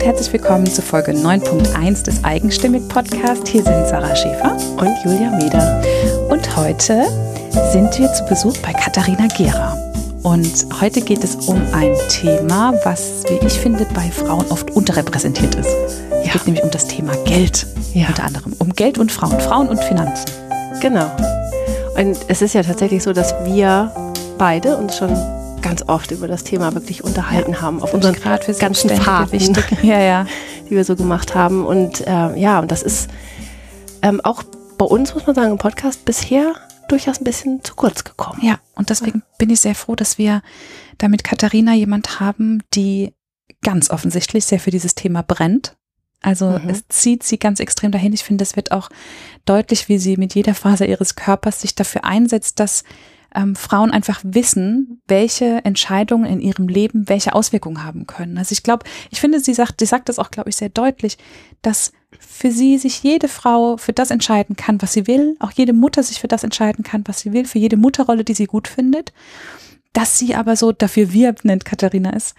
und herzlich willkommen zu Folge 9.1 des Eigenstimmig Podcast. Hier sind Sarah Schäfer und Julia Meder. Und heute sind wir zu Besuch bei Katharina Gera. Und heute geht es um ein Thema, was, wie ich finde, bei Frauen oft unterrepräsentiert ist. Es ja. geht nämlich um das Thema Geld. Ja. Unter anderem um Geld und Frauen, Frauen und Finanzen. Genau. Und es ist ja tatsächlich so, dass wir beide uns schon ganz oft über das Thema wirklich unterhalten ja, haben auf unseren ganzen Fahrten, ja, ja. die wir so gemacht haben. Und äh, ja, und das ist ähm, auch bei uns, muss man sagen, im Podcast bisher durchaus ein bisschen zu kurz gekommen. Ja, und deswegen bin ich sehr froh, dass wir da mit Katharina jemand haben, die ganz offensichtlich sehr für dieses Thema brennt. Also mhm. es zieht sie ganz extrem dahin. Ich finde, es wird auch deutlich, wie sie mit jeder Phase ihres Körpers sich dafür einsetzt, dass ähm, Frauen einfach wissen, welche Entscheidungen in ihrem Leben welche Auswirkungen haben können. Also ich glaube, ich finde, sie sagt, sie sagt das auch, glaube ich, sehr deutlich, dass für sie sich jede Frau für das entscheiden kann, was sie will, auch jede Mutter sich für das entscheiden kann, was sie will, für jede Mutterrolle, die sie gut findet, dass sie aber so dafür wirbt, nennt Katharina es,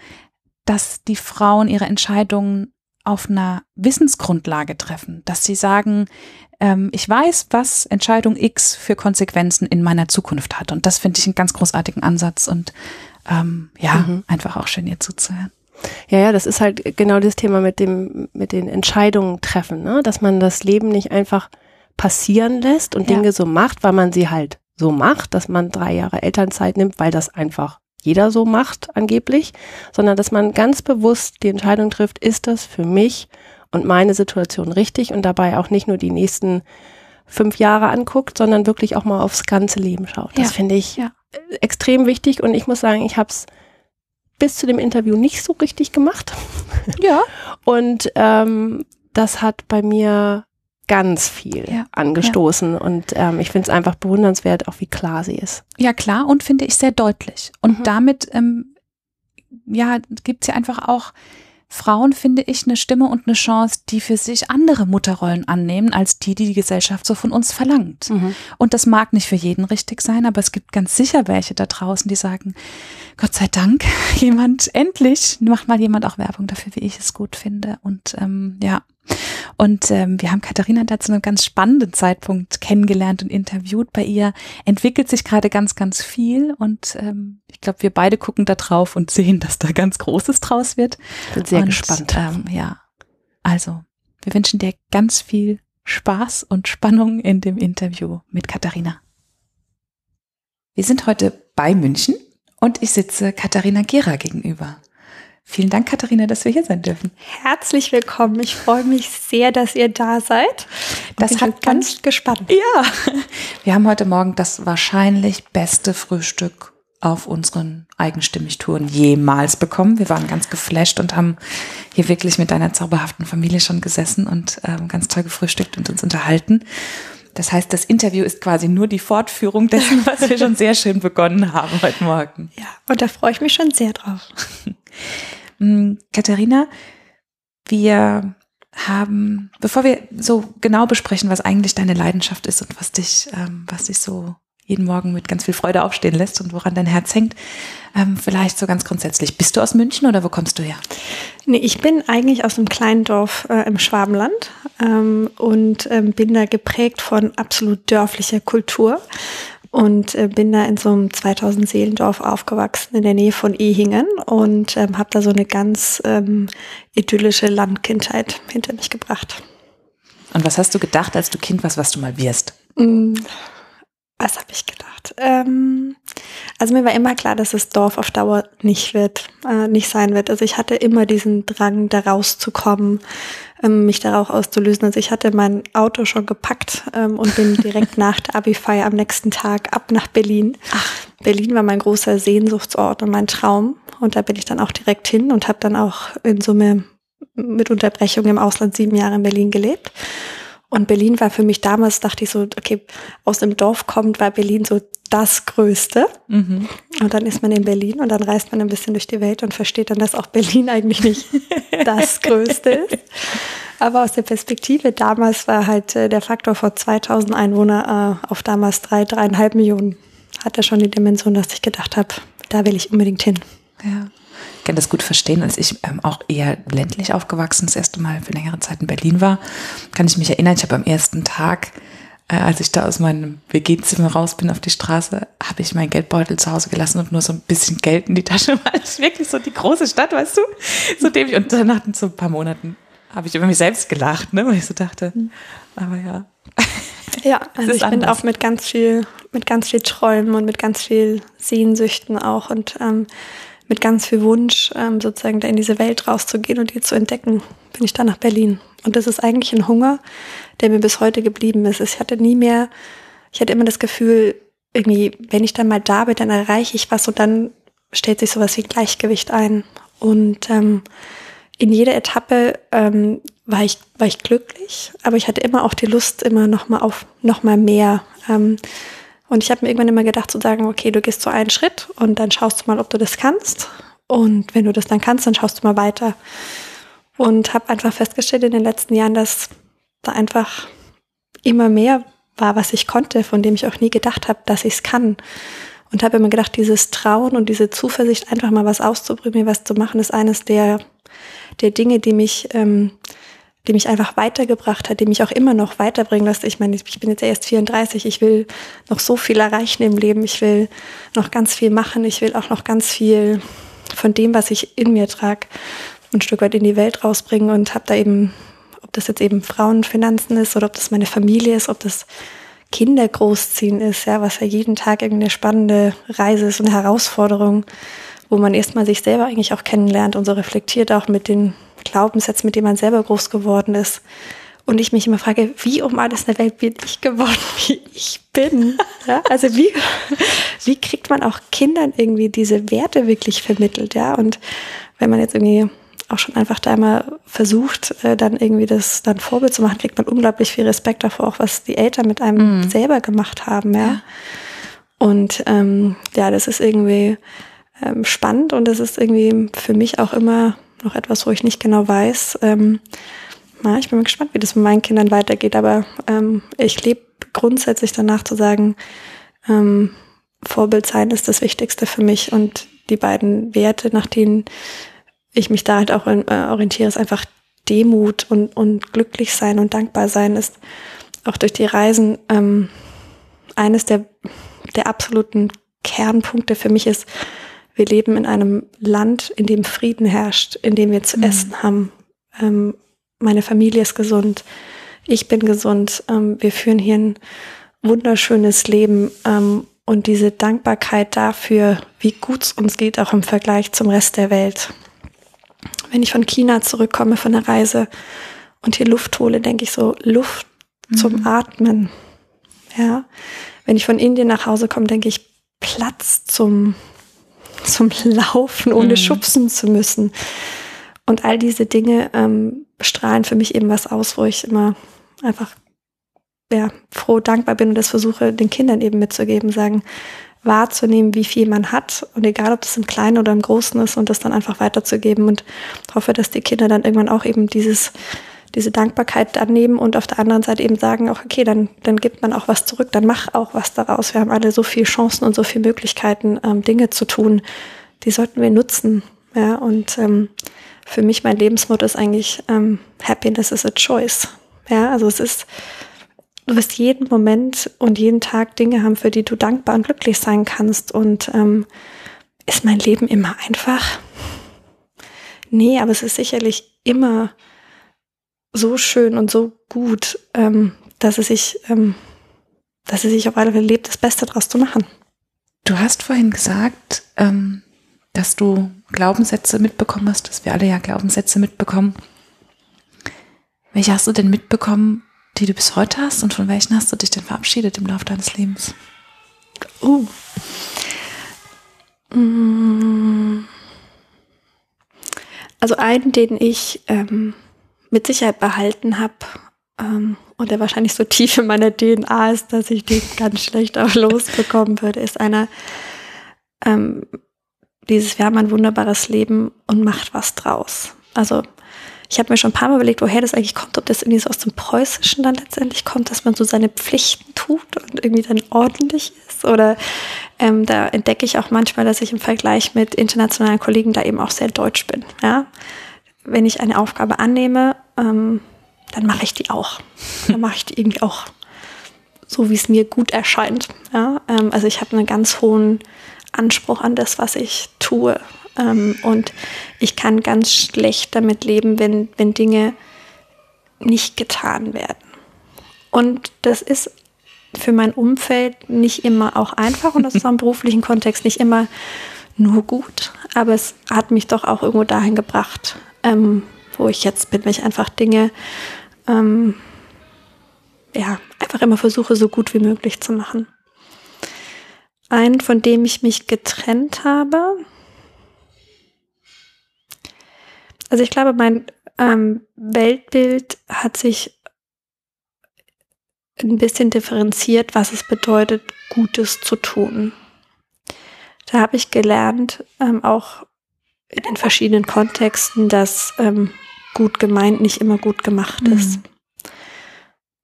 dass die Frauen ihre Entscheidungen auf einer Wissensgrundlage treffen, dass sie sagen, ähm, ich weiß, was Entscheidung X für Konsequenzen in meiner Zukunft hat. Und das finde ich einen ganz großartigen Ansatz und ähm, ja, mhm. einfach auch schön ihr zuzuhören. Ja, ja, das ist halt genau das Thema mit dem, mit den Entscheidungen treffen, ne? dass man das Leben nicht einfach passieren lässt und ja. Dinge so macht, weil man sie halt so macht, dass man drei Jahre Elternzeit nimmt, weil das einfach jeder so macht angeblich, sondern dass man ganz bewusst die Entscheidung trifft, ist das für mich und meine Situation richtig und dabei auch nicht nur die nächsten fünf Jahre anguckt, sondern wirklich auch mal aufs ganze Leben schaut. Das ja. finde ich ja. extrem wichtig und ich muss sagen, ich habe es bis zu dem Interview nicht so richtig gemacht. Ja. und ähm, das hat bei mir ganz viel ja, angestoßen ja. und ähm, ich finde es einfach bewundernswert, auch wie klar sie ist. Ja, klar und finde ich sehr deutlich. Und mhm. damit, ähm, ja, gibt sie einfach auch Frauen, finde ich, eine Stimme und eine Chance, die für sich andere Mutterrollen annehmen, als die, die die Gesellschaft so von uns verlangt. Mhm. Und das mag nicht für jeden richtig sein, aber es gibt ganz sicher welche da draußen, die sagen, Gott sei Dank, jemand, endlich macht mal jemand auch Werbung dafür, wie ich es gut finde. Und ähm, ja, und ähm, wir haben Katharina da zu einem ganz spannenden Zeitpunkt kennengelernt und interviewt. Bei ihr entwickelt sich gerade ganz, ganz viel. Und ähm, ich glaube, wir beide gucken da drauf und sehen, dass da ganz Großes draus wird. Bin sehr und, gespannt. Ähm, ja, also wir wünschen dir ganz viel Spaß und Spannung in dem Interview mit Katharina. Wir sind heute bei München und ich sitze Katharina Gera gegenüber. Vielen Dank, Katharina, dass wir hier sein dürfen. Herzlich willkommen. Ich freue mich sehr, dass ihr da seid. Das hat ganz gespannt. Ja. Wir haben heute Morgen das wahrscheinlich beste Frühstück auf unseren Eigenstimmigtouren jemals bekommen. Wir waren ganz geflasht und haben hier wirklich mit deiner zauberhaften Familie schon gesessen und ähm, ganz toll gefrühstückt und uns unterhalten. Das heißt, das Interview ist quasi nur die Fortführung dessen, was wir schon sehr schön begonnen haben heute Morgen. Ja, und da freue ich mich schon sehr drauf. Mm, Katharina, wir haben, bevor wir so genau besprechen, was eigentlich deine Leidenschaft ist und was dich, ähm, was dich so jeden Morgen mit ganz viel Freude aufstehen lässt und woran dein Herz hängt, ähm, vielleicht so ganz grundsätzlich. Bist du aus München oder wo kommst du her? Nee, ich bin eigentlich aus einem kleinen Dorf äh, im Schwabenland ähm, und ähm, bin da geprägt von absolut dörflicher Kultur und äh, bin da in so einem 2000 Seelendorf aufgewachsen in der Nähe von Ehingen und ähm, habe da so eine ganz ähm, idyllische Landkindheit hinter mich gebracht. Und was hast du gedacht, als du Kind warst, was du mal wirst? Mm, was habe ich gedacht? Ähm, also mir war immer klar, dass das Dorf auf Dauer nicht wird, äh, nicht sein wird. Also ich hatte immer diesen Drang, da rauszukommen, ähm, mich darauf auszulösen. Also ich hatte mein Auto schon gepackt ähm, und bin direkt nach der Abi-Feier am nächsten Tag ab nach Berlin. Ach. Berlin war mein großer Sehnsuchtsort und mein Traum. Und da bin ich dann auch direkt hin und habe dann auch in Summe mit Unterbrechung im Ausland sieben Jahre in Berlin gelebt. Und Berlin war für mich damals, dachte ich so, okay, aus dem Dorf kommt, war Berlin so das Größte. Mhm. Und dann ist man in Berlin und dann reist man ein bisschen durch die Welt und versteht dann, dass auch Berlin eigentlich nicht das Größte ist. Aber aus der Perspektive damals war halt äh, der Faktor vor 2000 Einwohner äh, auf damals drei, dreieinhalb Millionen. Hat er schon die Dimension, dass ich gedacht habe, da will ich unbedingt hin. Ja. Kann das gut verstehen. Als ich ähm, auch eher ländlich aufgewachsen, das erste Mal für längere Zeit in Berlin war, kann ich mich erinnern, ich habe am ersten Tag, äh, als ich da aus meinem WG-Zimmer raus bin auf die Straße, habe ich meinen Geldbeutel zu Hause gelassen und nur so ein bisschen Geld in die Tasche, weil es wirklich so die große Stadt, weißt du? So dämlich. Und dann nach so ein paar Monaten habe ich über mich selbst gelacht, ne? weil ich so dachte, mhm. aber ja. Ja, also ich bin auch mit ganz viel, mit ganz viel Träumen und mit ganz viel Sehnsüchten auch und ähm, mit ganz viel Wunsch, ähm, sozusagen da in diese Welt rauszugehen und die zu entdecken, bin ich dann nach Berlin. Und das ist eigentlich ein Hunger, der mir bis heute geblieben ist. Ich hatte nie mehr, ich hatte immer das Gefühl, irgendwie, wenn ich dann mal da bin, dann erreiche ich was und dann stellt sich sowas wie Gleichgewicht ein. Und ähm, in jeder Etappe ähm, war ich war ich glücklich, aber ich hatte immer auch die Lust immer noch mal auf noch mehr. Ähm, und ich habe mir irgendwann immer gedacht zu sagen, okay, du gehst so einen Schritt und dann schaust du mal, ob du das kannst. Und wenn du das dann kannst, dann schaust du mal weiter. Und habe einfach festgestellt in den letzten Jahren, dass da einfach immer mehr war, was ich konnte, von dem ich auch nie gedacht habe, dass ich es kann. Und habe immer gedacht, dieses Trauen und diese Zuversicht, einfach mal was auszuprobieren, was zu machen, ist eines der der Dinge, die mich, ähm, die mich einfach weitergebracht hat, die mich auch immer noch weiterbringen lässt. Ich meine, ich bin jetzt erst 34, ich will noch so viel erreichen im Leben, ich will noch ganz viel machen, ich will auch noch ganz viel von dem, was ich in mir trage, ein Stück weit in die Welt rausbringen und habe da eben, ob das jetzt eben Frauenfinanzen ist oder ob das meine Familie ist, ob das Kinder großziehen ist, ja, was ja jeden Tag irgendwie eine spannende Reise ist und Herausforderung wo man erstmal sich selber eigentlich auch kennenlernt und so reflektiert auch mit den Glaubenssätzen, mit denen man selber groß geworden ist. Und ich mich immer frage, wie um alles in der Welt bin ich geworden, wie ich bin? Ja, also wie, wie kriegt man auch Kindern irgendwie diese Werte wirklich vermittelt? Ja, und wenn man jetzt irgendwie auch schon einfach da mal versucht, äh, dann irgendwie das dann Vorbild zu machen, kriegt man unglaublich viel Respekt davor, auch was die Eltern mit einem mhm. selber gemacht haben, ja. ja. Und ähm, ja, das ist irgendwie ähm, spannend und es ist irgendwie für mich auch immer noch etwas, wo ich nicht genau weiß. Ähm, na, ich bin gespannt, wie das mit meinen Kindern weitergeht, aber ähm, ich lebe grundsätzlich danach zu sagen, ähm, Vorbild sein ist das Wichtigste für mich und die beiden Werte, nach denen ich mich da halt auch äh, orientiere, ist einfach Demut und, und glücklich sein und dankbar sein ist auch durch die Reisen ähm, eines der, der absoluten Kernpunkte für mich ist, wir leben in einem Land, in dem Frieden herrscht, in dem wir zu mhm. essen haben. Ähm, meine Familie ist gesund, ich bin gesund. Ähm, wir führen hier ein wunderschönes Leben ähm, und diese Dankbarkeit dafür, wie gut es uns geht, auch im Vergleich zum Rest der Welt. Wenn ich von China zurückkomme von der Reise und hier Luft hole, denke ich so, Luft mhm. zum Atmen. Ja. Wenn ich von Indien nach Hause komme, denke ich, Platz zum zum Laufen, ohne mhm. schubsen zu müssen. Und all diese Dinge ähm, strahlen für mich eben was aus, wo ich immer einfach ja, froh, dankbar bin und das versuche, den Kindern eben mitzugeben, sagen, wahrzunehmen, wie viel man hat und egal, ob das im Kleinen oder im Großen ist und das dann einfach weiterzugeben und hoffe, dass die Kinder dann irgendwann auch eben dieses diese Dankbarkeit annehmen und auf der anderen Seite eben sagen, auch okay, dann, dann gibt man auch was zurück, dann mach auch was daraus. Wir haben alle so viele Chancen und so viele Möglichkeiten, ähm, Dinge zu tun. Die sollten wir nutzen. Ja, und ähm, für mich mein Lebensmotto ist eigentlich ähm, Happiness is a choice. Ja, also es ist, du wirst jeden Moment und jeden Tag Dinge haben, für die du dankbar und glücklich sein kannst. Und ähm, ist mein Leben immer einfach? Nee, aber es ist sicherlich immer so schön und so gut, ähm, dass es sich, ähm, dass es sich auf alle Fälle lebt, das Beste daraus zu machen. Du hast vorhin gesagt, ähm, dass du Glaubenssätze mitbekommen hast, dass wir alle ja Glaubenssätze mitbekommen. Welche hast du denn mitbekommen, die du bis heute hast und von welchen hast du dich denn verabschiedet im Laufe deines Lebens? Uh. Also einen, den ich ähm, mit Sicherheit behalten habe ähm, und der wahrscheinlich so tief in meiner DNA ist, dass ich den ganz schlecht auch losbekommen würde, ist einer, ähm, dieses, wir haben ein wunderbares Leben und macht was draus. Also ich habe mir schon ein paar Mal überlegt, woher das eigentlich kommt, ob das irgendwie so aus dem Preußischen dann letztendlich kommt, dass man so seine Pflichten tut und irgendwie dann ordentlich ist. Oder ähm, da entdecke ich auch manchmal, dass ich im Vergleich mit internationalen Kollegen da eben auch sehr deutsch bin. Ja? Wenn ich eine Aufgabe annehme, ähm, dann mache ich die auch. Dann mache ich die irgendwie auch so, wie es mir gut erscheint. Ja? Ähm, also ich habe einen ganz hohen Anspruch an das, was ich tue. Ähm, und ich kann ganz schlecht damit leben, wenn, wenn Dinge nicht getan werden. Und das ist für mein Umfeld nicht immer auch einfach und das ist auch im beruflichen Kontext nicht immer nur gut, aber es hat mich doch auch irgendwo dahin gebracht, ähm, wo ich jetzt bin, wenn ich einfach Dinge ähm, ja, einfach immer versuche, so gut wie möglich zu machen. Ein, von dem ich mich getrennt habe. Also ich glaube, mein ähm, Weltbild hat sich ein bisschen differenziert, was es bedeutet, Gutes zu tun. Da habe ich gelernt, ähm, auch in den verschiedenen Kontexten, dass ähm, gut gemeint nicht immer gut gemacht mhm. ist.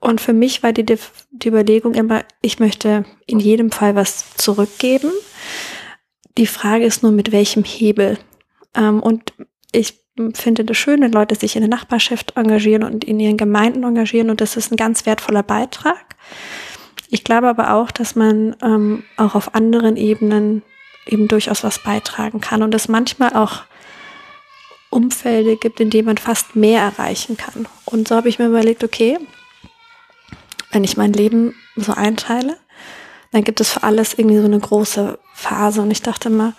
Und für mich war die, die Überlegung immer, ich möchte in jedem Fall was zurückgeben. Die Frage ist nur, mit welchem Hebel. Ähm, und ich finde das schön, wenn Leute sich in der Nachbarschaft engagieren und in ihren Gemeinden engagieren und das ist ein ganz wertvoller Beitrag. Ich glaube aber auch, dass man ähm, auch auf anderen Ebenen eben durchaus was beitragen kann und es manchmal auch Umfelde gibt, in denen man fast mehr erreichen kann. Und so habe ich mir überlegt, okay, wenn ich mein Leben so einteile, dann gibt es für alles irgendwie so eine große Phase. Und ich dachte immer,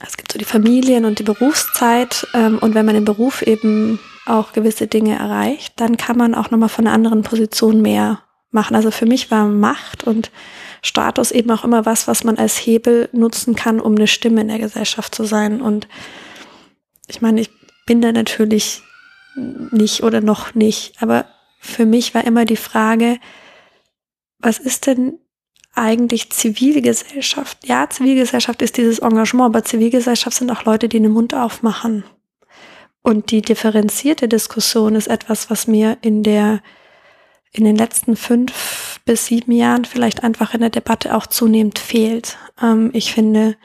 es gibt so die Familien und die Berufszeit. Ähm, und wenn man im Beruf eben auch gewisse Dinge erreicht, dann kann man auch nochmal von einer anderen Position mehr machen. Also für mich war Macht und Status eben auch immer was, was man als Hebel nutzen kann, um eine Stimme in der Gesellschaft zu sein. Und ich meine, ich bin da natürlich nicht oder noch nicht, aber für mich war immer die Frage, was ist denn eigentlich Zivilgesellschaft? Ja, Zivilgesellschaft ist dieses Engagement, aber Zivilgesellschaft sind auch Leute, die den Mund aufmachen. Und die differenzierte Diskussion ist etwas, was mir in der, in den letzten fünf bis sieben Jahren vielleicht einfach in der Debatte auch zunehmend fehlt. Ähm, ich finde,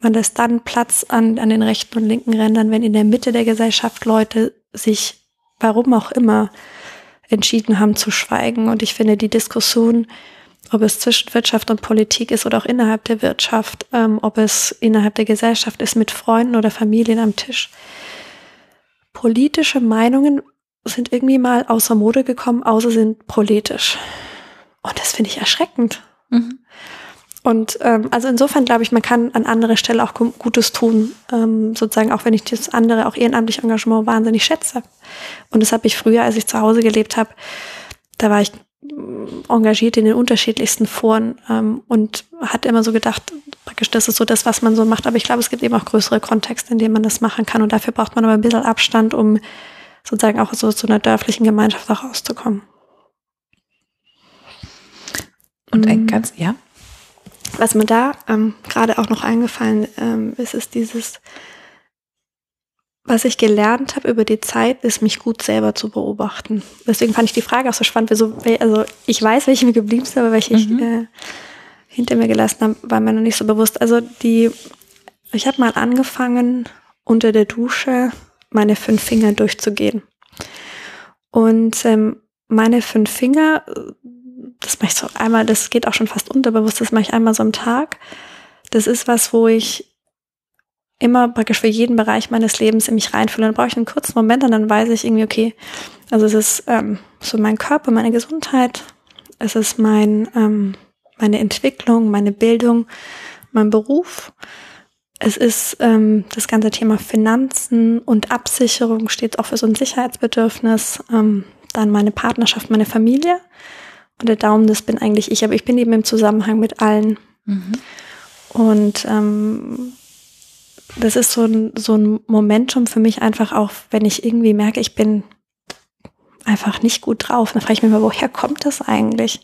man lässt dann Platz an, an den rechten und linken Rändern, wenn in der Mitte der Gesellschaft Leute sich, warum auch immer, entschieden haben zu schweigen. Und ich finde die Diskussion, ob es zwischen Wirtschaft und Politik ist oder auch innerhalb der Wirtschaft, ähm, ob es innerhalb der Gesellschaft ist mit Freunden oder Familien am Tisch. Politische Meinungen sind irgendwie mal außer Mode gekommen, außer sind politisch. Und das finde ich erschreckend. Mhm. Und ähm, also insofern glaube ich, man kann an anderer Stelle auch Gutes tun, ähm, sozusagen auch wenn ich das andere, auch ehrenamtliche Engagement wahnsinnig schätze. Und das habe ich früher, als ich zu Hause gelebt habe, da war ich mm, engagiert in den unterschiedlichsten Foren ähm, und hatte immer so gedacht, praktisch das ist so das, was man so macht. Aber ich glaube, es gibt eben auch größere Kontexte, in denen man das machen kann. Und dafür braucht man aber ein bisschen Abstand, um sozusagen auch so zu einer dörflichen Gemeinschaft auch rauszukommen. Und ein ganz, ja. Was mir da ähm, gerade auch noch eingefallen ähm, ist, ist dieses, was ich gelernt habe über die Zeit, ist mich gut selber zu beobachten. Deswegen fand ich die Frage auch so spannend. So, also ich weiß, welche mir geblieben sind, aber welche mhm. ich äh, hinter mir gelassen habe, war mir noch nicht so bewusst. Also die, ich habe mal angefangen, unter der Dusche meine fünf Finger durchzugehen. Und ähm, meine fünf Finger das mache ich so einmal, das geht auch schon fast unterbewusst, das mache ich einmal so am Tag. Das ist was, wo ich immer praktisch für jeden Bereich meines Lebens in mich reinfühle. Dann brauche ich einen kurzen Moment und dann weiß ich irgendwie, okay, also es ist ähm, so mein Körper, meine Gesundheit, es ist mein, ähm, meine Entwicklung, meine Bildung, mein Beruf. Es ist ähm, das ganze Thema Finanzen und Absicherung steht auch für so ein Sicherheitsbedürfnis. Ähm, dann meine Partnerschaft, meine Familie. Und der Daumen, das bin eigentlich ich, aber ich bin eben im Zusammenhang mit allen. Mhm. Und ähm, das ist so ein, so ein Momentum für mich einfach auch, wenn ich irgendwie merke, ich bin einfach nicht gut drauf. Dann frage ich mich mal, woher kommt das eigentlich?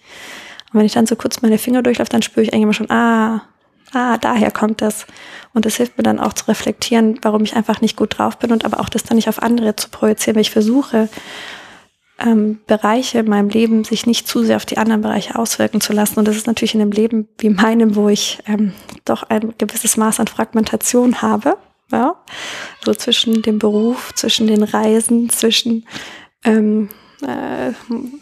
Und wenn ich dann so kurz meine Finger durchlaufe, dann spüre ich eigentlich immer schon, ah, ah, daher kommt das. Und das hilft mir dann auch zu reflektieren, warum ich einfach nicht gut drauf bin und aber auch das dann nicht auf andere zu projizieren, weil ich versuche, ähm, Bereiche in meinem Leben sich nicht zu sehr auf die anderen Bereiche auswirken zu lassen. Und das ist natürlich in einem Leben wie meinem, wo ich ähm, doch ein gewisses Maß an Fragmentation habe. Ja? So zwischen dem Beruf, zwischen den Reisen, zwischen ähm, äh,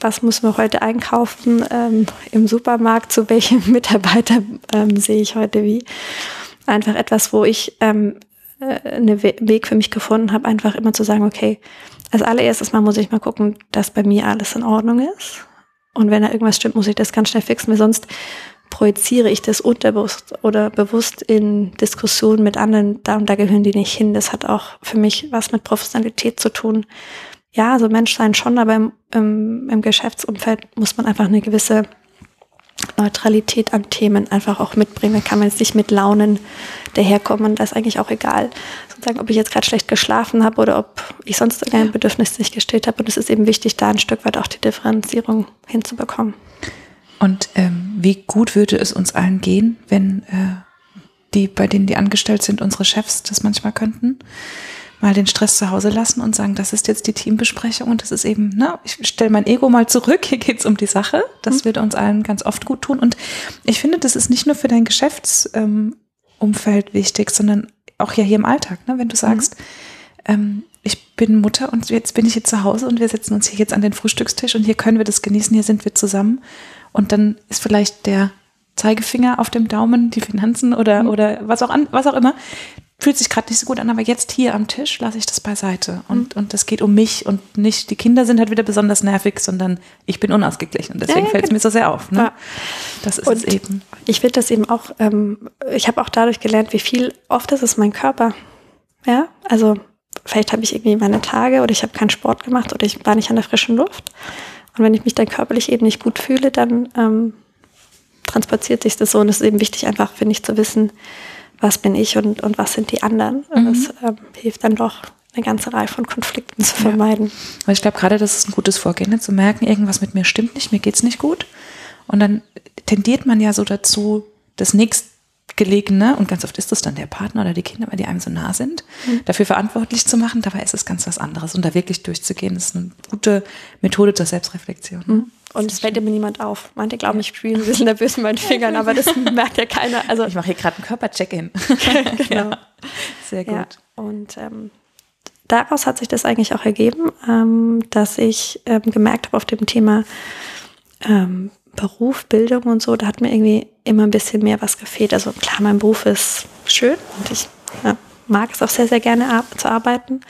was müssen wir heute einkaufen ähm, im Supermarkt, zu welchem Mitarbeiter ähm, sehe ich heute wie. Einfach etwas, wo ich ähm, äh, einen Weg für mich gefunden habe, einfach immer zu sagen, okay, als allererstes Mal muss ich mal gucken, dass bei mir alles in Ordnung ist. Und wenn da irgendwas stimmt, muss ich das ganz schnell fixen, weil sonst projiziere ich das unterbewusst oder bewusst in Diskussionen mit anderen, da und da gehören die nicht hin. Das hat auch für mich was mit Professionalität zu tun. Ja, so Mensch sein schon, aber im, im, im Geschäftsumfeld muss man einfach eine gewisse Neutralität an Themen einfach auch mitbringen. Da kann man jetzt nicht mit Launen daherkommen. Das ist eigentlich auch egal. Sozusagen, ob ich jetzt gerade schlecht geschlafen habe oder ob ich sonst irgendein ja. Bedürfnis nicht gestillt habe. Und es ist eben wichtig, da ein Stück weit auch die Differenzierung hinzubekommen. Und ähm, wie gut würde es uns allen gehen, wenn äh, die, bei denen die angestellt sind, unsere Chefs das manchmal könnten? mal den Stress zu Hause lassen und sagen, das ist jetzt die Teambesprechung und das ist eben, ne, ich stelle mein Ego mal zurück, hier geht's um die Sache. Das mhm. wird uns allen ganz oft gut tun. Und ich finde, das ist nicht nur für dein Geschäftsumfeld ähm, wichtig, sondern auch ja hier im Alltag, ne? wenn du sagst, mhm. ähm, ich bin Mutter und jetzt bin ich hier zu Hause und wir setzen uns hier jetzt an den Frühstückstisch und hier können wir das genießen, hier sind wir zusammen. Und dann ist vielleicht der Zeigefinger auf dem Daumen, die Finanzen oder, mhm. oder was auch an, was auch immer, fühlt sich gerade nicht so gut an, aber jetzt hier am Tisch lasse ich das beiseite. Und, mhm. und das geht um mich und nicht, die Kinder sind halt wieder besonders nervig, sondern ich bin unausgeglichen. Und deswegen ja, ja, fällt es mir so sehr auf. Ne? Ja. Das ist und es eben. Ich finde das eben auch, ähm, ich habe auch dadurch gelernt, wie viel, oft ist es mein Körper. Ja, also vielleicht habe ich irgendwie meine Tage oder ich habe keinen Sport gemacht oder ich war nicht an der frischen Luft. Und wenn ich mich dann körperlich eben nicht gut fühle, dann ähm, transportiert sich das so. Und es ist eben wichtig, einfach, finde ich, zu wissen, was bin ich und, und was sind die anderen. Mhm. Das ähm, hilft dann doch, eine ganze Reihe von Konflikten zu vermeiden. Ja. Weil ich glaube, gerade das ist ein gutes Vorgehen, ne? zu merken, irgendwas mit mir stimmt nicht, mir geht's nicht gut. Und dann tendiert man ja so dazu, das nächstgelegene, und ganz oft ist das dann der Partner oder die Kinder, weil die einem so nah sind, mhm. dafür verantwortlich zu machen. Dabei ist es ganz was anderes. Und da wirklich durchzugehen, ist eine gute Methode zur Selbstreflexion. Mhm. Und es fällt immer niemand auf. Manche glauben, ich spiele ein bisschen nervös mit meinen Fingern, aber das merkt ja keiner. Also ich mache hier gerade einen Körpercheck-in. genau. Ja, sehr gut. Ja, und ähm, daraus hat sich das eigentlich auch ergeben, ähm, dass ich ähm, gemerkt habe auf dem Thema ähm, Beruf, Bildung und so, da hat mir irgendwie immer ein bisschen mehr was gefehlt. Also klar, mein Beruf ist schön und ich ja, mag es auch sehr, sehr gerne ar zu arbeiten.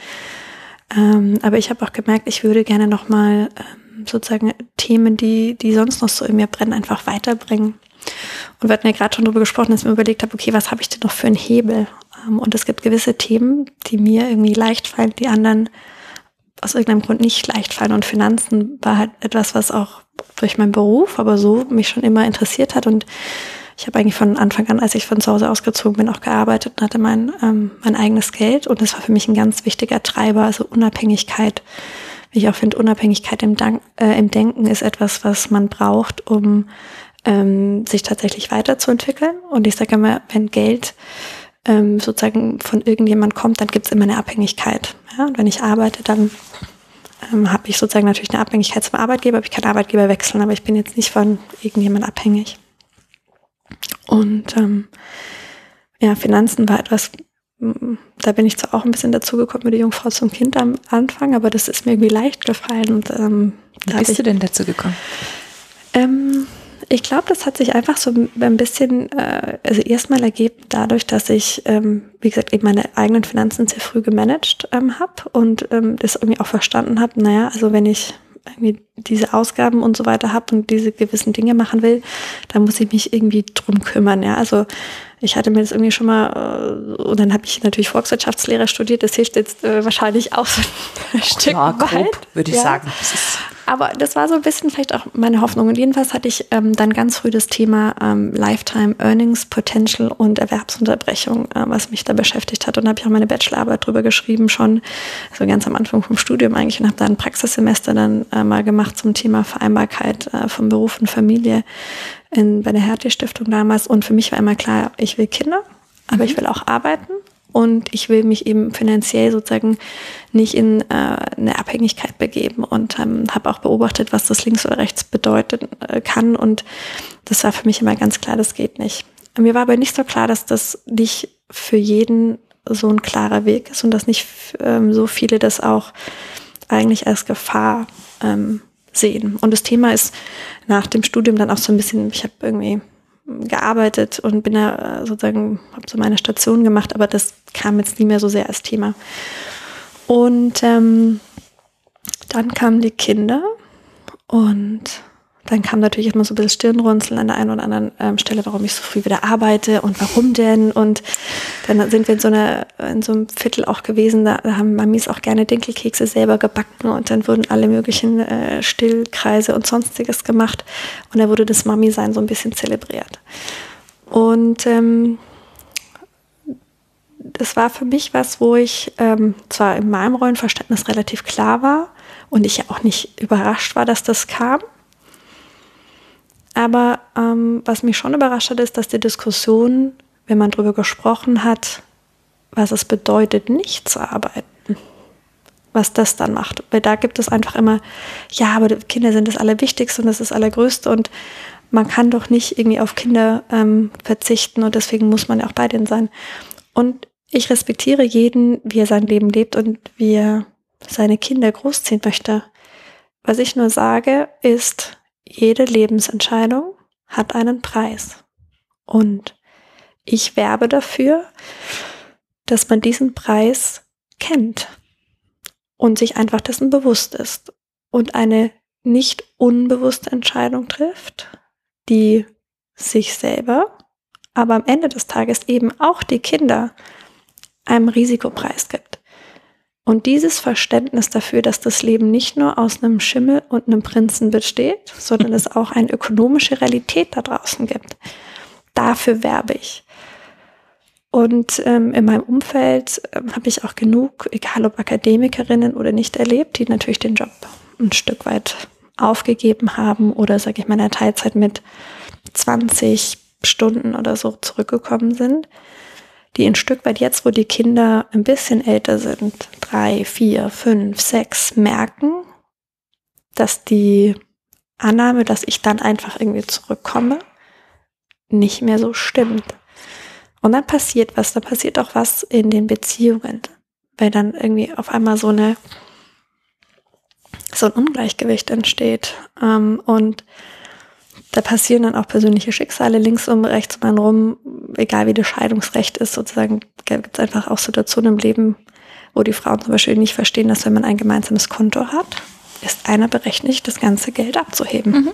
Ähm, aber ich habe auch gemerkt, ich würde gerne nochmal ähm, sozusagen Themen, die, die sonst noch so in mir brennen, einfach weiterbringen. Und wir hatten ja gerade schon darüber gesprochen, dass ich mir überlegt habe, okay, was habe ich denn noch für einen Hebel? Ähm, und es gibt gewisse Themen, die mir irgendwie leicht fallen, die anderen aus irgendeinem Grund nicht leicht fallen. Und Finanzen war halt etwas, was auch durch meinen Beruf, aber so mich schon immer interessiert hat. Und ich habe eigentlich von Anfang an, als ich von zu Hause ausgezogen bin, auch gearbeitet und hatte mein, ähm, mein eigenes Geld. Und das war für mich ein ganz wichtiger Treiber, also Unabhängigkeit ich auch finde, Unabhängigkeit im, Dank, äh, im Denken ist etwas, was man braucht, um ähm, sich tatsächlich weiterzuentwickeln. Und ich sage immer, wenn Geld ähm, sozusagen von irgendjemand kommt, dann gibt es immer eine Abhängigkeit. Ja? Und wenn ich arbeite, dann ähm, habe ich sozusagen natürlich eine Abhängigkeit zum Arbeitgeber, aber ich kann Arbeitgeber wechseln, aber ich bin jetzt nicht von irgendjemand abhängig. Und ähm, ja, Finanzen war etwas, da bin ich zwar auch ein bisschen dazugekommen mit der Jungfrau zum Kind am Anfang, aber das ist mir irgendwie leicht gefallen. Und, ähm, Wie bist ich, du denn dazu gekommen? Ähm, ich glaube, das hat sich einfach so ein bisschen, äh, also erstmal ergeben dadurch, dass ich, ähm, wie gesagt, eben meine eigenen Finanzen sehr früh gemanagt ähm, habe und ähm, das irgendwie auch verstanden habe, naja, also wenn ich irgendwie diese Ausgaben und so weiter habe und diese gewissen Dinge machen will, dann muss ich mich irgendwie drum kümmern. Ja, also ich hatte mir das irgendwie schon mal, äh, und dann habe ich natürlich Volkswirtschaftslehre studiert, das hilft jetzt äh, wahrscheinlich auch so ein Stück ja, weit. würde ich ja. sagen. Das Aber das war so ein bisschen vielleicht auch meine Hoffnung. Und jedenfalls hatte ich ähm, dann ganz früh das Thema ähm, Lifetime Earnings Potential und Erwerbsunterbrechung, äh, was mich da beschäftigt hat. Und da habe ich auch meine Bachelorarbeit drüber geschrieben, schon also ganz am Anfang vom Studium eigentlich und habe da ein Praxissemester dann äh, mal gemacht zum Thema Vereinbarkeit äh, von Beruf und Familie in, bei der Hertie-Stiftung damals. Und für mich war immer klar, ich will Kinder, aber mhm. ich will auch arbeiten und ich will mich eben finanziell sozusagen nicht in äh, eine Abhängigkeit begeben und ähm, habe auch beobachtet, was das links oder rechts bedeuten äh, kann und das war für mich immer ganz klar, das geht nicht. Mir war aber nicht so klar, dass das nicht für jeden so ein klarer Weg ist und dass nicht ähm, so viele das auch eigentlich als Gefahr ähm, sehen. Und das Thema ist nach dem Studium dann auch so ein bisschen, ich habe irgendwie gearbeitet und bin da äh, sozusagen, habe so meine Station gemacht, aber das kam jetzt nie mehr so sehr als Thema. Und ähm, dann kamen die Kinder und dann kam natürlich immer so ein bisschen Stirnrunzeln an der einen oder anderen ähm, Stelle, warum ich so früh wieder arbeite und warum denn. Und dann sind wir in so, einer, in so einem Viertel auch gewesen, da, da haben Mamis auch gerne Dinkelkekse selber gebacken und dann wurden alle möglichen äh, Stillkreise und sonstiges gemacht. Und da wurde das Mami-Sein so ein bisschen zelebriert. Und ähm, das war für mich was, wo ich ähm, zwar in meinem Rollenverständnis relativ klar war und ich ja auch nicht überrascht war, dass das kam aber ähm, was mich schon überrascht hat, ist, dass die Diskussion, wenn man darüber gesprochen hat, was es bedeutet, nicht zu arbeiten, was das dann macht. Weil da gibt es einfach immer, ja, aber Kinder sind das Allerwichtigste und das ist das Allergrößte und man kann doch nicht irgendwie auf Kinder ähm, verzichten und deswegen muss man ja auch bei denen sein. Und ich respektiere jeden, wie er sein Leben lebt und wie er seine Kinder großziehen möchte. Was ich nur sage, ist, jede Lebensentscheidung hat einen Preis. Und ich werbe dafür, dass man diesen Preis kennt und sich einfach dessen bewusst ist und eine nicht unbewusste Entscheidung trifft, die sich selber, aber am Ende des Tages eben auch die Kinder einem Risikopreis gibt. Und dieses Verständnis dafür, dass das Leben nicht nur aus einem Schimmel und einem Prinzen besteht, sondern es auch eine ökonomische Realität da draußen gibt, dafür werbe ich. Und ähm, in meinem Umfeld ähm, habe ich auch genug, egal ob Akademikerinnen oder nicht erlebt, die natürlich den Job ein Stück weit aufgegeben haben oder, sage ich mal, in der Teilzeit mit 20 Stunden oder so zurückgekommen sind die ein Stück weit jetzt, wo die Kinder ein bisschen älter sind, drei, vier, fünf, sechs, merken, dass die Annahme, dass ich dann einfach irgendwie zurückkomme, nicht mehr so stimmt. Und dann passiert was, da passiert auch was in den Beziehungen, weil dann irgendwie auf einmal so eine so ein Ungleichgewicht entsteht. Ähm, und da passieren dann auch persönliche Schicksale links um, rechts um einen rum, egal wie das Scheidungsrecht ist, sozusagen gibt es einfach auch Situationen im Leben, wo die Frauen zum Beispiel nicht verstehen, dass wenn man ein gemeinsames Konto hat, ist einer berechtigt, das ganze Geld abzuheben. Mhm.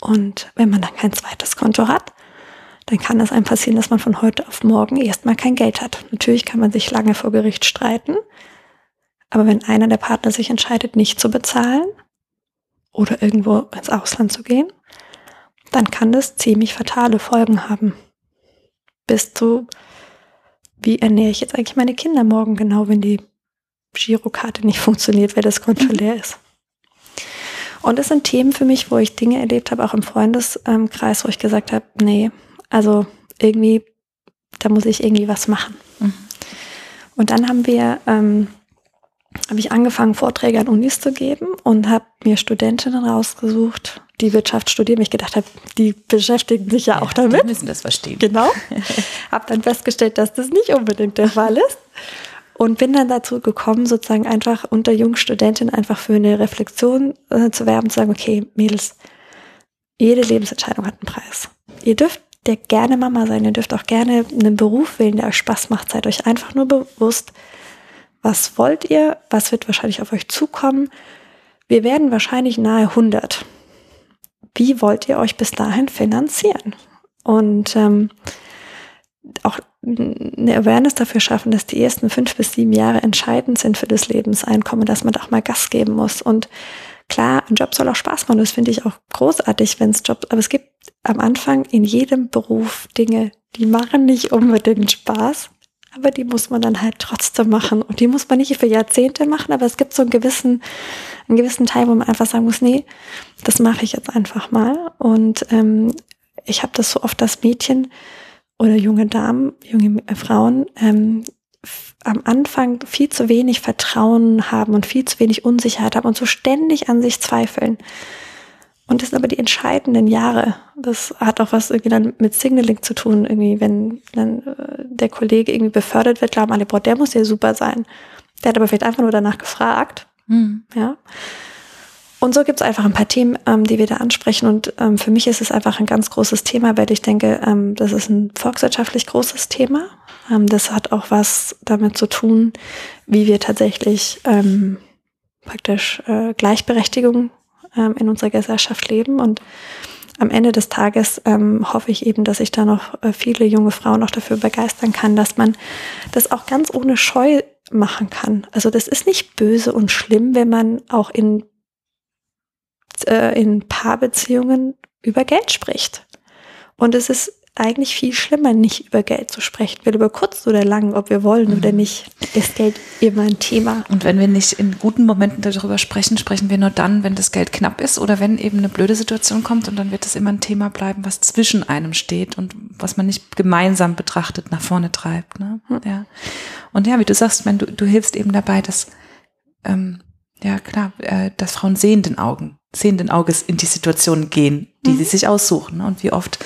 Und wenn man dann kein zweites Konto hat, dann kann es einem passieren, dass man von heute auf morgen erstmal kein Geld hat. Natürlich kann man sich lange vor Gericht streiten, aber wenn einer der Partner sich entscheidet, nicht zu bezahlen, oder irgendwo ins Ausland zu gehen, dann kann das ziemlich fatale Folgen haben. Bis zu, wie ernähre ich jetzt eigentlich meine Kinder morgen genau, wenn die Girokarte nicht funktioniert, weil das Konto mhm. leer ist. Und es sind Themen für mich, wo ich Dinge erlebt habe, auch im Freundeskreis, wo ich gesagt habe, nee, also irgendwie, da muss ich irgendwie was machen. Mhm. Und dann haben wir ähm, habe ich angefangen, Vorträge an Unis zu geben und habe mir Studentinnen rausgesucht, die Wirtschaft studieren. Ich gedacht habe, die beschäftigen sich ja, ja auch damit. Die müssen das verstehen. Genau. habe dann festgestellt, dass das nicht unbedingt der Fall ist. Und bin dann dazu gekommen, sozusagen einfach unter jungen Studentinnen einfach für eine Reflexion äh, zu werben, zu sagen, okay, Mädels, jede Lebensentscheidung hat einen Preis. Ihr dürft der gerne Mama sein, ihr dürft auch gerne einen Beruf wählen, der euch Spaß macht. Seid euch einfach nur bewusst, was wollt ihr? Was wird wahrscheinlich auf euch zukommen? Wir werden wahrscheinlich nahe 100. Wie wollt ihr euch bis dahin finanzieren? Und ähm, auch eine Awareness dafür schaffen, dass die ersten fünf bis sieben Jahre entscheidend sind für das Lebenseinkommen, dass man da auch mal Gas geben muss. Und klar, ein Job soll auch Spaß machen. Das finde ich auch großartig, wenn es Job, aber es gibt am Anfang in jedem Beruf Dinge, die machen nicht unbedingt Spaß aber die muss man dann halt trotzdem machen. Und die muss man nicht für Jahrzehnte machen, aber es gibt so einen gewissen, einen gewissen Teil, wo man einfach sagen muss, nee, das mache ich jetzt einfach mal. Und ähm, ich habe das so oft, dass Mädchen oder junge Damen, junge Frauen ähm, am Anfang viel zu wenig Vertrauen haben und viel zu wenig Unsicherheit haben und so ständig an sich zweifeln. Und das sind aber die entscheidenden Jahre. Das hat auch was irgendwie dann mit Signaling zu tun. Irgendwie, wenn dann äh, der Kollege irgendwie befördert wird, glauben alle, boah, der muss ja super sein. Der hat aber vielleicht einfach nur danach gefragt. Mhm. Ja. Und so gibt es einfach ein paar Themen, ähm, die wir da ansprechen. Und ähm, für mich ist es einfach ein ganz großes Thema, weil ich denke, ähm, das ist ein volkswirtschaftlich großes Thema. Ähm, das hat auch was damit zu tun, wie wir tatsächlich ähm, praktisch äh, Gleichberechtigung ähm, in unserer Gesellschaft leben. Und am Ende des Tages ähm, hoffe ich eben, dass ich da noch äh, viele junge Frauen auch dafür begeistern kann, dass man das auch ganz ohne Scheu machen kann. Also das ist nicht böse und schlimm, wenn man auch in, äh, in Paarbeziehungen über Geld spricht. Und es ist eigentlich viel schlimmer, nicht über Geld zu sprechen, weil über kurz oder lang, ob wir wollen mhm. oder nicht, ist Geld immer ein Thema. Und wenn wir nicht in guten Momenten darüber sprechen, sprechen wir nur dann, wenn das Geld knapp ist oder wenn eben eine blöde Situation kommt und dann wird es immer ein Thema bleiben, was zwischen einem steht und was man nicht gemeinsam betrachtet nach vorne treibt. Ne? Mhm. Ja. Und ja, wie du sagst, wenn du, du hilfst eben dabei, dass ähm, ja klar, äh, dass Frauen sehenden Augen, sehenden Auges in die Situation gehen, die mhm. sie sich aussuchen. Ne? Und wie oft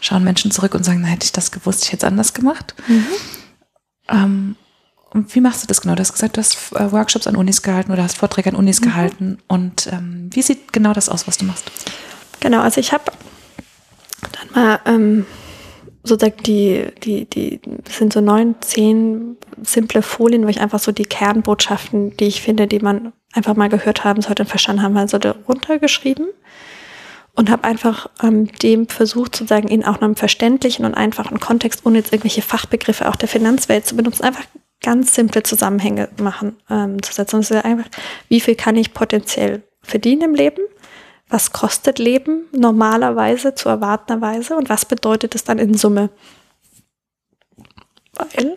schauen Menschen zurück und sagen, na, hätte ich das gewusst, ich hätte es anders gemacht. Mhm. Ähm, und wie machst du das genau? Du hast gesagt, du hast äh, Workshops an Unis gehalten oder hast Vorträge an Unis mhm. gehalten. Und ähm, wie sieht genau das aus, was du machst? Genau, also ich habe dann mal ähm, sozusagen die, die, die sind so neun, zehn simple Folien, wo ich einfach so die Kernbotschaften, die ich finde, die man einfach mal gehört haben sollte und verstanden haben sollte, runtergeschrieben und habe einfach ähm, dem versucht, sozusagen in auch einem verständlichen und einfachen Kontext, ohne jetzt irgendwelche Fachbegriffe auch der Finanzwelt zu benutzen, einfach ganz simple Zusammenhänge machen, ähm, zu setzen. Und es ist einfach, wie viel kann ich potenziell verdienen im Leben? Was kostet Leben normalerweise, zu erwartenderweise? Und was bedeutet es dann in Summe? Weil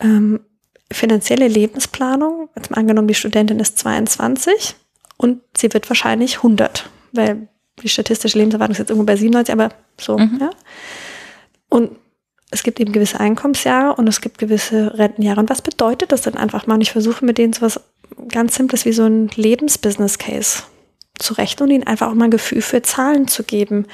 ähm, finanzielle Lebensplanung, jetzt mal angenommen, die Studentin ist 22 und sie wird wahrscheinlich 100 weil die statistische Lebenserwartung ist jetzt irgendwo bei 97, aber so, mhm. ja. Und es gibt eben gewisse Einkommensjahre und es gibt gewisse Rentenjahre. Und was bedeutet das denn einfach mal? Und ich versuche mit denen so was ganz Simples wie so ein Lebensbusiness-Case zu rechnen und ihnen einfach auch mal ein Gefühl für Zahlen zu geben.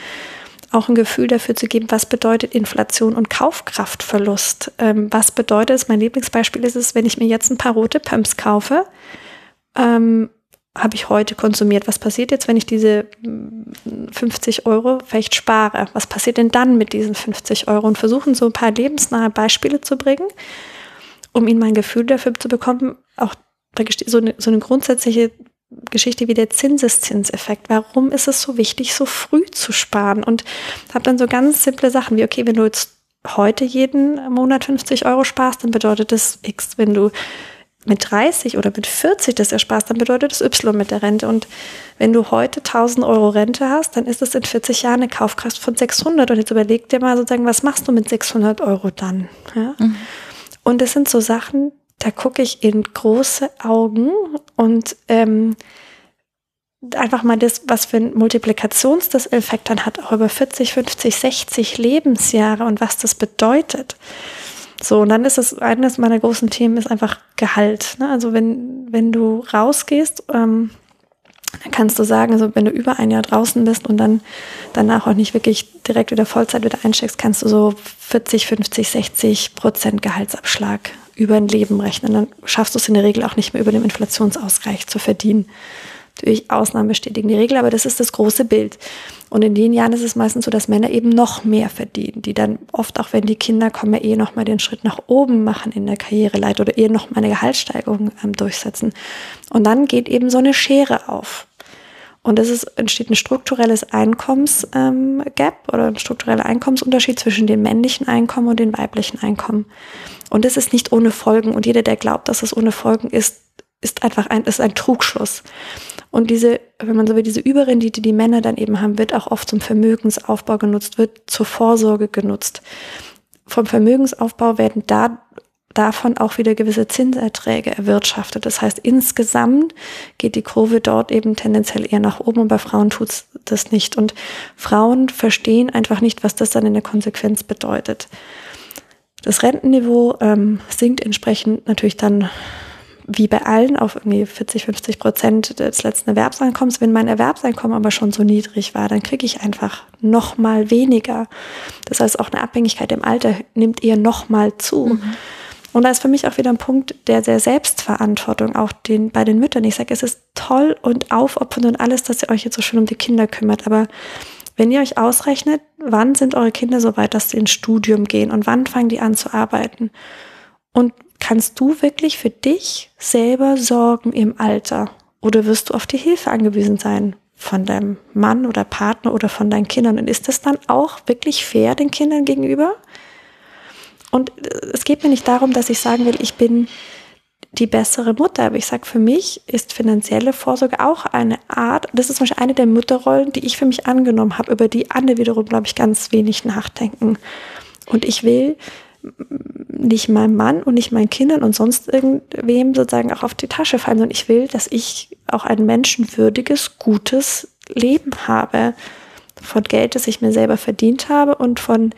Auch ein Gefühl dafür zu geben, was bedeutet Inflation und Kaufkraftverlust. Ähm, was bedeutet es? Mein Lieblingsbeispiel ist es, wenn ich mir jetzt ein paar rote Pumps kaufe, ähm, habe ich heute konsumiert? Was passiert jetzt, wenn ich diese 50 mm, Euro vielleicht spare? Was passiert denn dann mit diesen 50 Euro? Und versuchen so ein paar lebensnahe Beispiele zu bringen, um ihnen mein Gefühl dafür zu bekommen, auch so eine, so eine grundsätzliche Geschichte wie der Zinseszinseffekt. Warum ist es so wichtig, so früh zu sparen? Und habe dann so ganz simple Sachen wie, okay, wenn du jetzt heute jeden Monat 50 Euro sparst, dann bedeutet das X. Wenn du mit 30 oder mit 40 das ersparst, dann bedeutet das Y mit der Rente. Und wenn du heute 1000 Euro Rente hast, dann ist es in 40 Jahren eine Kaufkraft von 600. Und jetzt überleg dir mal sozusagen, was machst du mit 600 Euro dann? Ja? Mhm. Und das sind so Sachen, da gucke ich in große Augen und ähm, einfach mal das, was für ein Multiplikationseffekt dann hat, auch über 40, 50, 60 Lebensjahre und was das bedeutet. So, und dann ist es, eines meiner großen Themen ist einfach Gehalt. Ne? Also wenn, wenn du rausgehst, ähm, dann kannst du sagen, also wenn du über ein Jahr draußen bist und dann danach auch nicht wirklich direkt wieder Vollzeit wieder einsteckst, kannst du so 40, 50, 60 Prozent Gehaltsabschlag über ein Leben rechnen. Dann schaffst du es in der Regel auch nicht mehr über dem Inflationsausgleich zu verdienen. Durch Ausnahmen bestätigen die Regel, aber das ist das große Bild. Und in den Jahren ist es meistens so, dass Männer eben noch mehr verdienen, die dann oft, auch wenn die Kinder kommen, eh noch mal den Schritt nach oben machen in der Karriereleiter oder eher noch mal eine Gehaltssteigerung ähm, durchsetzen. Und dann geht eben so eine Schere auf. Und es ist, entsteht ein strukturelles Einkommensgap ähm, oder ein struktureller Einkommensunterschied zwischen dem männlichen Einkommen und dem weiblichen Einkommen. Und es ist nicht ohne Folgen. Und jeder, der glaubt, dass es ohne Folgen ist, ist einfach ein, ist ein Trugschluss. Und diese, wenn man so will, diese Überrendite, die Männer dann eben haben, wird auch oft zum Vermögensaufbau genutzt, wird zur Vorsorge genutzt. vom Vermögensaufbau werden da davon auch wieder gewisse Zinserträge erwirtschaftet. Das heißt, insgesamt geht die Kurve dort eben tendenziell eher nach oben und bei Frauen tut das nicht. Und Frauen verstehen einfach nicht, was das dann in der Konsequenz bedeutet. Das Rentenniveau ähm, sinkt entsprechend natürlich dann wie bei allen auf irgendwie 40, 50 Prozent des letzten Erwerbseinkommens. Wenn mein Erwerbseinkommen aber schon so niedrig war, dann kriege ich einfach noch mal weniger. Das heißt, auch eine Abhängigkeit im Alter nimmt eher noch mal zu. Mhm. Und da ist für mich auch wieder ein Punkt der, der Selbstverantwortung, auch den, bei den Müttern. Ich sage, es ist toll und aufopfernd und alles, dass ihr euch jetzt so schön um die Kinder kümmert. Aber wenn ihr euch ausrechnet, wann sind eure Kinder so weit, dass sie ins Studium gehen und wann fangen die an zu arbeiten? Und kannst du wirklich für dich selber sorgen im Alter? Oder wirst du auf die Hilfe angewiesen sein von deinem Mann oder Partner oder von deinen Kindern? Und ist das dann auch wirklich fair den Kindern gegenüber? Und äh, es geht mir nicht darum, dass ich sagen will, ich bin die bessere Mutter. Aber ich sage, für mich ist finanzielle Vorsorge auch eine Art, das ist zum Beispiel eine der Mutterrollen, die ich für mich angenommen habe, über die andere wiederum, glaube ich, ganz wenig nachdenken. Und ich will nicht meinem Mann und nicht meinen Kindern und sonst irgendwem sozusagen auch auf die Tasche fallen, sondern ich will, dass ich auch ein menschenwürdiges, gutes Leben habe. Von Geld, das ich mir selber verdient habe und von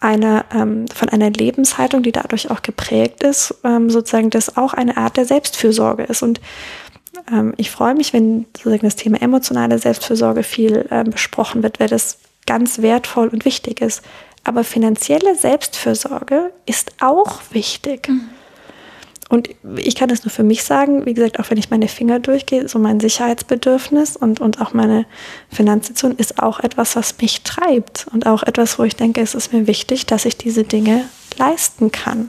einer, ähm, von einer Lebenshaltung, die dadurch auch geprägt ist, ähm, sozusagen das auch eine Art der Selbstfürsorge ist. Und ähm, ich freue mich, wenn sozusagen das Thema emotionale Selbstfürsorge viel ähm, besprochen wird, weil das ganz wertvoll und wichtig ist. Aber finanzielle Selbstfürsorge ist auch wichtig. Mhm. Und ich kann es nur für mich sagen, wie gesagt, auch wenn ich meine Finger durchgehe, so mein Sicherheitsbedürfnis und, und auch meine Finanzsituation ist auch etwas, was mich treibt und auch etwas, wo ich denke, es ist mir wichtig, dass ich diese Dinge leisten kann.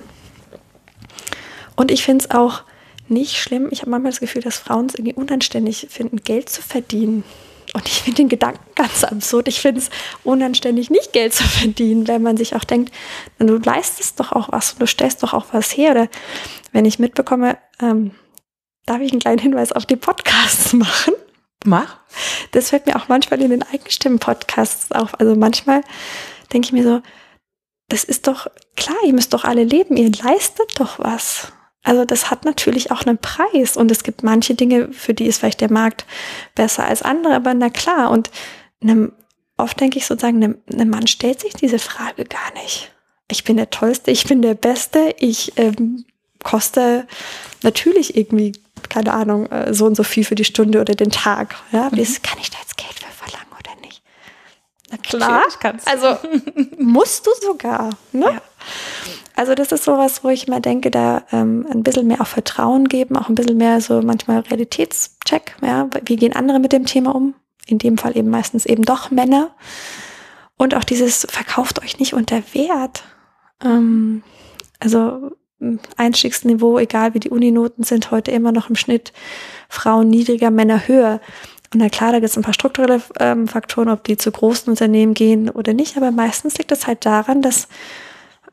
Und ich finde es auch nicht schlimm. Ich habe manchmal das Gefühl, dass Frauen es irgendwie unanständig finden, Geld zu verdienen. Und ich finde den Gedanken ganz absurd. Ich finde es unanständig, nicht Geld zu verdienen, wenn man sich auch denkt, du leistest doch auch was und du stellst doch auch was her. Oder wenn ich mitbekomme, ähm, darf ich einen kleinen Hinweis auf die Podcasts machen? Mach. Das fällt mir auch manchmal in den Eigenstimmen-Podcasts auf. Also manchmal denke ich mir so, das ist doch klar, ihr müsst doch alle leben, ihr leistet doch was. Also das hat natürlich auch einen Preis und es gibt manche Dinge, für die ist vielleicht der Markt besser als andere, aber na klar. Und einem, oft denke ich sozusagen, einem, einem Mann stellt sich diese Frage gar nicht. Ich bin der Tollste, ich bin der Beste, ich ähm, koste natürlich irgendwie, keine Ahnung, äh, so und so viel für die Stunde oder den Tag. Ja, mhm. kann ich da jetzt Geld für verlangen oder nicht? Na klar, also musst du sogar. Ne? Ja. Also das ist sowas, wo ich mal denke, da ähm, ein bisschen mehr auch Vertrauen geben, auch ein bisschen mehr so manchmal Realitätscheck. Ja, wie gehen andere mit dem Thema um? In dem Fall eben meistens eben doch Männer. Und auch dieses verkauft euch nicht unter Wert. Ähm, also Einstiegsniveau, egal wie die Uninoten sind, heute immer noch im Schnitt Frauen niedriger, Männer höher. Und na klar, da gibt es ein paar strukturelle ähm, Faktoren, ob die zu großen Unternehmen gehen oder nicht, aber meistens liegt es halt daran, dass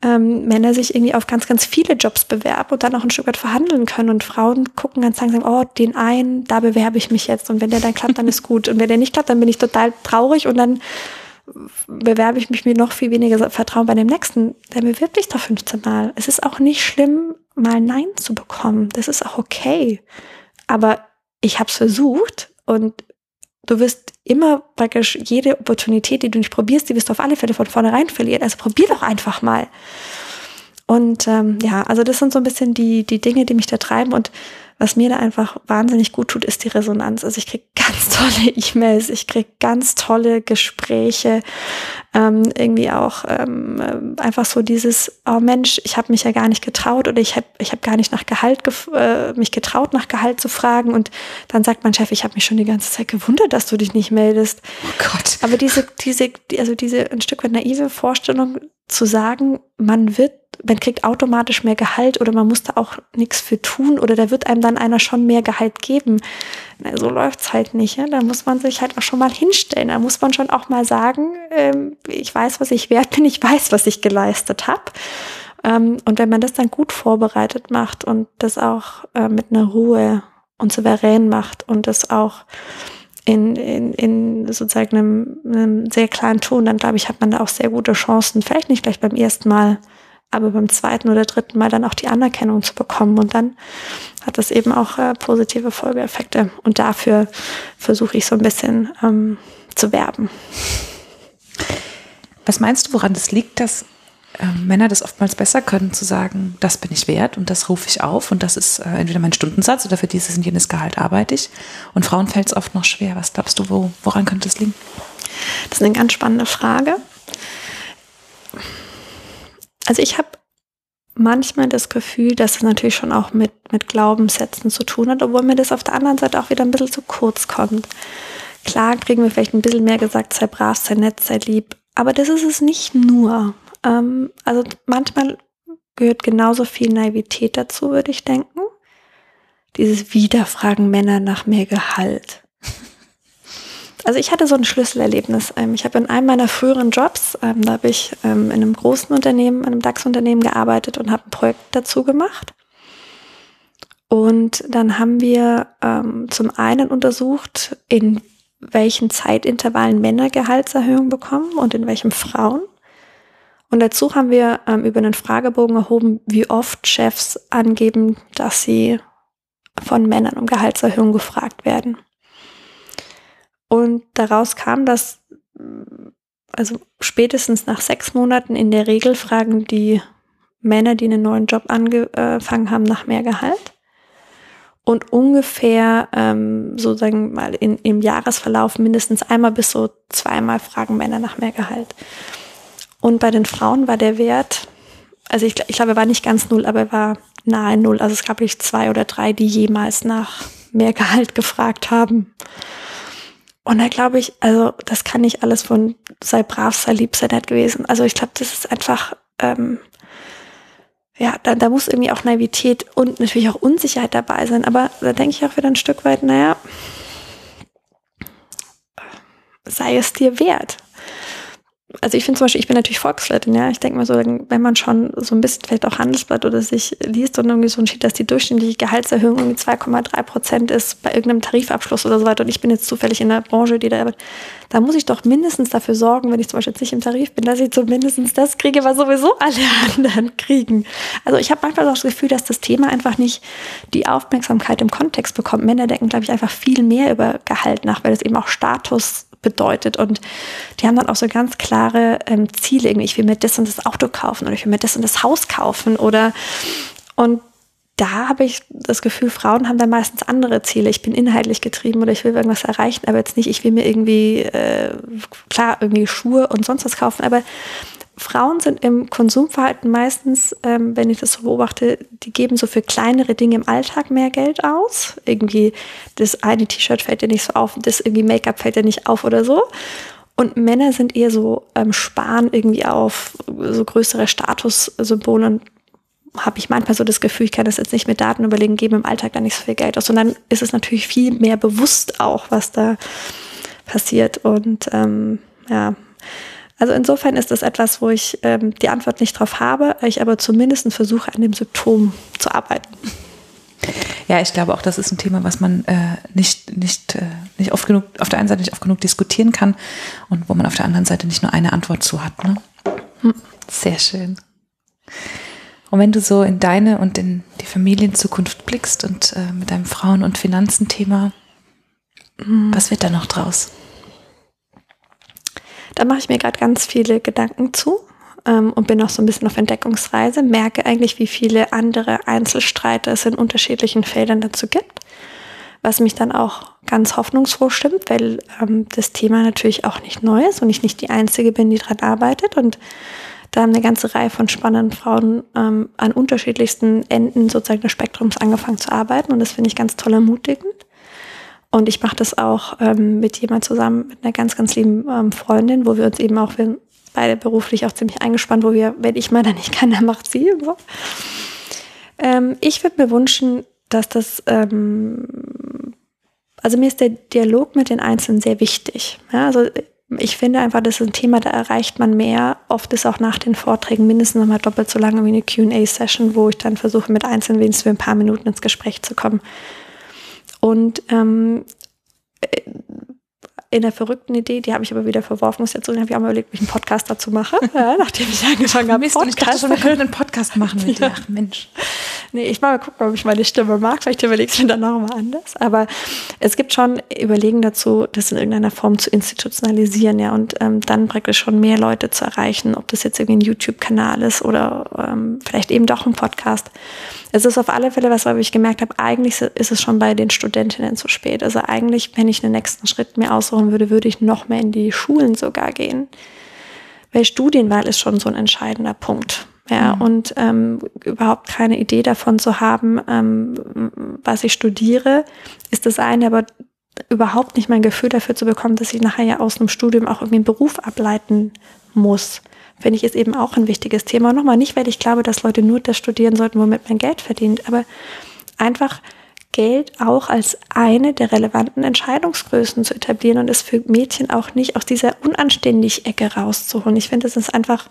ähm, Männer sich irgendwie auf ganz, ganz viele Jobs bewerben und dann auch ein Stück weit verhandeln können. Und Frauen gucken ganz langsam, oh, den einen, da bewerbe ich mich jetzt. Und wenn der dann klappt, dann ist gut. Und wenn der nicht klappt, dann bin ich total traurig und dann bewerbe ich mich mit noch viel weniger Vertrauen bei dem nächsten. Der bewirbt sich doch 15 Mal. Es ist auch nicht schlimm, mal Nein zu bekommen. Das ist auch okay. Aber ich habe es versucht und Du wirst immer praktisch jede Opportunität, die du nicht probierst, die wirst du auf alle Fälle von vornherein verlieren. Also probier doch einfach mal. Und ähm, ja, also das sind so ein bisschen die, die Dinge, die mich da treiben. Und was mir da einfach wahnsinnig gut tut, ist die Resonanz. Also ich kriege ganz tolle E-Mails, ich kriege ganz tolle Gespräche, ähm, irgendwie auch ähm, einfach so dieses, oh Mensch, ich habe mich ja gar nicht getraut oder ich habe ich hab gar nicht nach Gehalt äh, mich getraut, nach Gehalt zu fragen. Und dann sagt mein Chef, ich habe mich schon die ganze Zeit gewundert, dass du dich nicht meldest. Oh Gott. Aber diese, diese, also diese ein Stück weit naive Vorstellung zu sagen, man wird man kriegt automatisch mehr Gehalt oder man muss da auch nichts für tun oder da wird einem dann einer schon mehr Gehalt geben. Na, so läuft's halt nicht. Ja? Da muss man sich halt auch schon mal hinstellen. Da muss man schon auch mal sagen, ähm, ich weiß, was ich wert bin, ich weiß, was ich geleistet habe. Ähm, und wenn man das dann gut vorbereitet macht und das auch äh, mit einer Ruhe und souverän macht und das auch in, in, in sozusagen einem, einem sehr kleinen Ton, dann glaube ich, hat man da auch sehr gute Chancen. Vielleicht nicht gleich beim ersten Mal aber beim zweiten oder dritten Mal dann auch die Anerkennung zu bekommen. Und dann hat das eben auch äh, positive Folgeeffekte. Und dafür versuche ich so ein bisschen ähm, zu werben. Was meinst du, woran das liegt, dass äh, Männer das oftmals besser können, zu sagen, das bin ich wert und das rufe ich auf und das ist äh, entweder mein Stundensatz oder für dieses und jenes Gehalt arbeite ich. Und Frauen fällt es oft noch schwer. Was glaubst du, wo, woran könnte es liegen? Das ist eine ganz spannende Frage. Also ich habe manchmal das Gefühl, dass es natürlich schon auch mit, mit Glaubenssätzen zu tun hat, obwohl mir das auf der anderen Seite auch wieder ein bisschen zu kurz kommt. Klar kriegen wir vielleicht ein bisschen mehr gesagt, sei brav, sei nett, sei lieb, aber das ist es nicht nur. Ähm, also manchmal gehört genauso viel Naivität dazu, würde ich denken. Dieses Wiederfragen Männer nach mehr Gehalt also ich hatte so ein Schlüsselerlebnis. Ähm, ich habe in einem meiner früheren Jobs, ähm, da habe ich ähm, in einem großen Unternehmen, einem DAX-Unternehmen gearbeitet und habe ein Projekt dazu gemacht. Und dann haben wir zum einen untersucht, in welchen Zeitintervallen Männer Gehaltserhöhungen bekommen und in welchem Frauen. Und dazu haben wir über einen Fragebogen erhoben, wie oft Chefs angeben, dass sie von Männern um Gehaltserhöhung gefragt werden. Und daraus kam, dass also spätestens nach sechs Monaten in der Regel fragen die Männer, die einen neuen Job angefangen haben, nach mehr Gehalt. Und ungefähr ähm, sozusagen mal in, im Jahresverlauf mindestens einmal bis so zweimal fragen Männer nach mehr Gehalt. Und bei den Frauen war der Wert, also ich, ich glaube, er war nicht ganz null, aber er war nahe null. Also es gab nicht zwei oder drei, die jemals nach mehr Gehalt gefragt haben. Und da glaube ich, also das kann nicht alles von sei brav, sei lieb, sei nett gewesen. Also ich glaube, das ist einfach, ähm, ja, da, da muss irgendwie auch Naivität und natürlich auch Unsicherheit dabei sein. Aber da denke ich auch wieder ein Stück weit, naja, sei es dir wert also ich finde zum Beispiel, ich bin natürlich Volkswirtin, ja. Ich denke mal so, wenn man schon so ein bisschen vielleicht auch Handelsblatt oder sich liest und irgendwie so steht, dass die durchschnittliche Gehaltserhöhung irgendwie 2,3 Prozent ist bei irgendeinem Tarifabschluss oder so weiter und ich bin jetzt zufällig in der Branche, die da, da muss ich doch mindestens dafür sorgen, wenn ich zum Beispiel jetzt nicht im Tarif bin, dass ich zumindest das kriege, was sowieso alle anderen kriegen. Also ich habe manchmal auch das Gefühl, dass das Thema einfach nicht die Aufmerksamkeit im Kontext bekommt. Männer denken, glaube ich, einfach viel mehr über Gehalt nach, weil es eben auch Status bedeutet. Und die haben dann auch so ganz klare ähm, Ziele. Irgendwie, ich will mir das und das Auto kaufen oder ich will mir das und das Haus kaufen oder und da habe ich das Gefühl, Frauen haben da meistens andere Ziele. Ich bin inhaltlich getrieben oder ich will irgendwas erreichen, aber jetzt nicht, ich will mir irgendwie, äh, klar, irgendwie Schuhe und sonst was kaufen, aber Frauen sind im Konsumverhalten meistens, ähm, wenn ich das so beobachte, die geben so für kleinere Dinge im Alltag mehr Geld aus. Irgendwie das eine T-Shirt fällt dir nicht so auf, das irgendwie Make-up fällt dir nicht auf oder so. Und Männer sind eher so ähm, sparen irgendwie auf so größere Statussymbole und habe ich manchmal so das Gefühl, ich kann das jetzt nicht mit Daten überlegen, geben im Alltag da nicht so viel Geld aus. Und dann ist es natürlich viel mehr bewusst auch, was da passiert. Und ähm, ja, also insofern ist das etwas, wo ich ähm, die Antwort nicht drauf habe, ich aber zumindest versuche, an dem Symptom zu arbeiten. Ja, ich glaube auch, das ist ein Thema, was man äh, nicht, nicht, äh, nicht oft genug, auf der einen Seite nicht oft genug diskutieren kann und wo man auf der anderen Seite nicht nur eine Antwort zu hat. Ne? Hm. Sehr schön. Und wenn du so in deine und in die Familienzukunft blickst und äh, mit deinem Frauen- und Finanzenthema, hm. was wird da noch draus? Da mache ich mir gerade ganz viele Gedanken zu ähm, und bin noch so ein bisschen auf Entdeckungsreise, merke eigentlich, wie viele andere Einzelstreiter es in unterschiedlichen Feldern dazu gibt, was mich dann auch ganz hoffnungsfroh stimmt, weil ähm, das Thema natürlich auch nicht neu ist und ich nicht die Einzige bin, die daran arbeitet und da haben eine ganze Reihe von spannenden Frauen ähm, an unterschiedlichsten Enden sozusagen des Spektrums angefangen zu arbeiten und das finde ich ganz toll ermutigend. Und ich mache das auch ähm, mit jemand zusammen, mit einer ganz, ganz lieben ähm, Freundin, wo wir uns eben auch, wir beide beruflich auch ziemlich eingespannt, wo wir, wenn ich mal da nicht kann, dann macht sie. So. Ähm, ich würde mir wünschen, dass das, ähm, also mir ist der Dialog mit den Einzelnen sehr wichtig. Ja, also ich finde einfach, das ist ein Thema, da erreicht man mehr. Oft ist auch nach den Vorträgen mindestens nochmal doppelt so lange wie eine QA-Session, wo ich dann versuche, mit Einzelnen wenigstens für ein paar Minuten ins Gespräch zu kommen. Und ähm, in der verrückten Idee, die habe ich aber wieder verworfen, muss jetzt so, habe ich auch mal überlegt, ob ich einen Podcast dazu mache, ja, nachdem ich angefangen habe. Mist, Podcast. ich dachte schon, wir können einen Podcast machen mit ja. dir. Ach Mensch. Nee, ich mal gucken, ob ich meine Stimme mag. Vielleicht überlegst du mir dann nochmal anders. Aber es gibt schon Überlegen dazu, das in irgendeiner Form zu institutionalisieren, ja, und ähm, dann praktisch schon mehr Leute zu erreichen, ob das jetzt irgendwie ein YouTube-Kanal ist oder ähm, vielleicht eben doch ein Podcast. Es ist auf alle Fälle was, wo ich gemerkt habe, eigentlich ist es schon bei den Studentinnen zu spät. Also eigentlich, wenn ich einen nächsten Schritt mir aussuchen würde, würde ich noch mehr in die Schulen sogar gehen. Weil Studienwahl ist schon so ein entscheidender Punkt. Ja, mhm. und ähm, überhaupt keine Idee davon zu haben, ähm, was ich studiere, ist das eine, aber überhaupt nicht mein Gefühl dafür zu bekommen, dass ich nachher ja aus einem Studium auch irgendwie einen Beruf ableiten muss finde ich, ist eben auch ein wichtiges Thema. Nochmal nicht, weil ich glaube, dass Leute nur das studieren sollten, womit man Geld verdient, aber einfach Geld auch als eine der relevanten Entscheidungsgrößen zu etablieren und es für Mädchen auch nicht aus dieser unanständig Ecke rauszuholen. Ich finde, es ist einfach,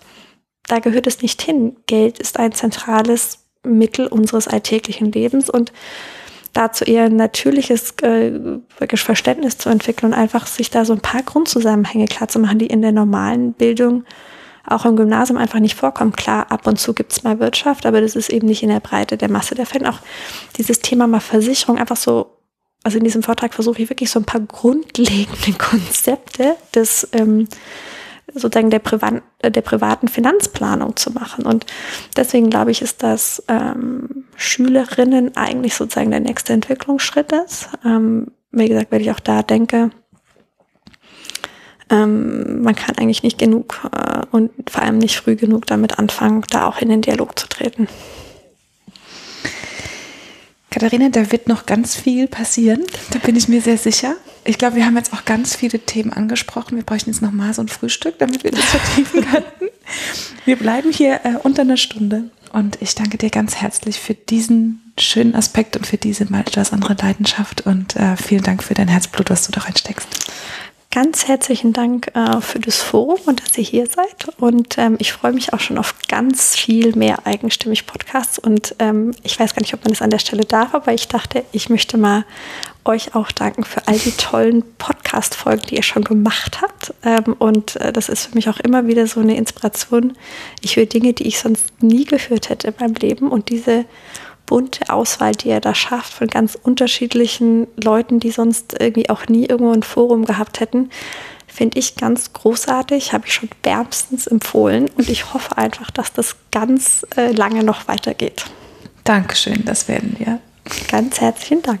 da gehört es nicht hin. Geld ist ein zentrales Mittel unseres alltäglichen Lebens und dazu eher ein natürliches äh, Verständnis zu entwickeln und einfach sich da so ein paar Grundzusammenhänge klar zu machen, die in der normalen Bildung auch im Gymnasium einfach nicht vorkommt. Klar, ab und zu gibt es mal Wirtschaft, aber das ist eben nicht in der Breite der Masse der Fälle. Auch dieses Thema mal Versicherung einfach so, also in diesem Vortrag versuche ich wirklich so ein paar grundlegende Konzepte des ähm, sozusagen der, Privat, der privaten Finanzplanung zu machen. Und deswegen glaube ich, ist das ähm, Schülerinnen eigentlich sozusagen der nächste Entwicklungsschritt ist. Ähm, wie gesagt, weil ich auch da denke, ähm, man kann eigentlich nicht genug äh, und vor allem nicht früh genug damit anfangen, da auch in den Dialog zu treten. Katharina, da wird noch ganz viel passieren, da bin ich mir sehr sicher. Ich glaube, wir haben jetzt auch ganz viele Themen angesprochen. Wir bräuchten jetzt noch mal so ein Frühstück, damit wir das vertiefen könnten. Wir bleiben hier äh, unter einer Stunde und ich danke dir ganz herzlich für diesen schönen Aspekt und für diese mal etwas andere Leidenschaft und äh, vielen Dank für dein Herzblut, was du da reinsteckst. Ganz herzlichen Dank äh, für das Forum und dass ihr hier seid. Und ähm, ich freue mich auch schon auf ganz viel mehr eigenstimmig Podcasts. Und ähm, ich weiß gar nicht, ob man das an der Stelle darf, aber ich dachte, ich möchte mal euch auch danken für all die tollen Podcast-Folgen, die ihr schon gemacht habt. Ähm, und äh, das ist für mich auch immer wieder so eine Inspiration. Ich höre Dinge, die ich sonst nie gehört hätte in meinem Leben. Und diese bunte Auswahl, die er da schafft von ganz unterschiedlichen Leuten, die sonst irgendwie auch nie irgendwo ein Forum gehabt hätten, finde ich ganz großartig, habe ich schon wärmstens empfohlen und ich hoffe einfach, dass das ganz äh, lange noch weitergeht. Dankeschön, das werden wir. Ganz herzlichen Dank.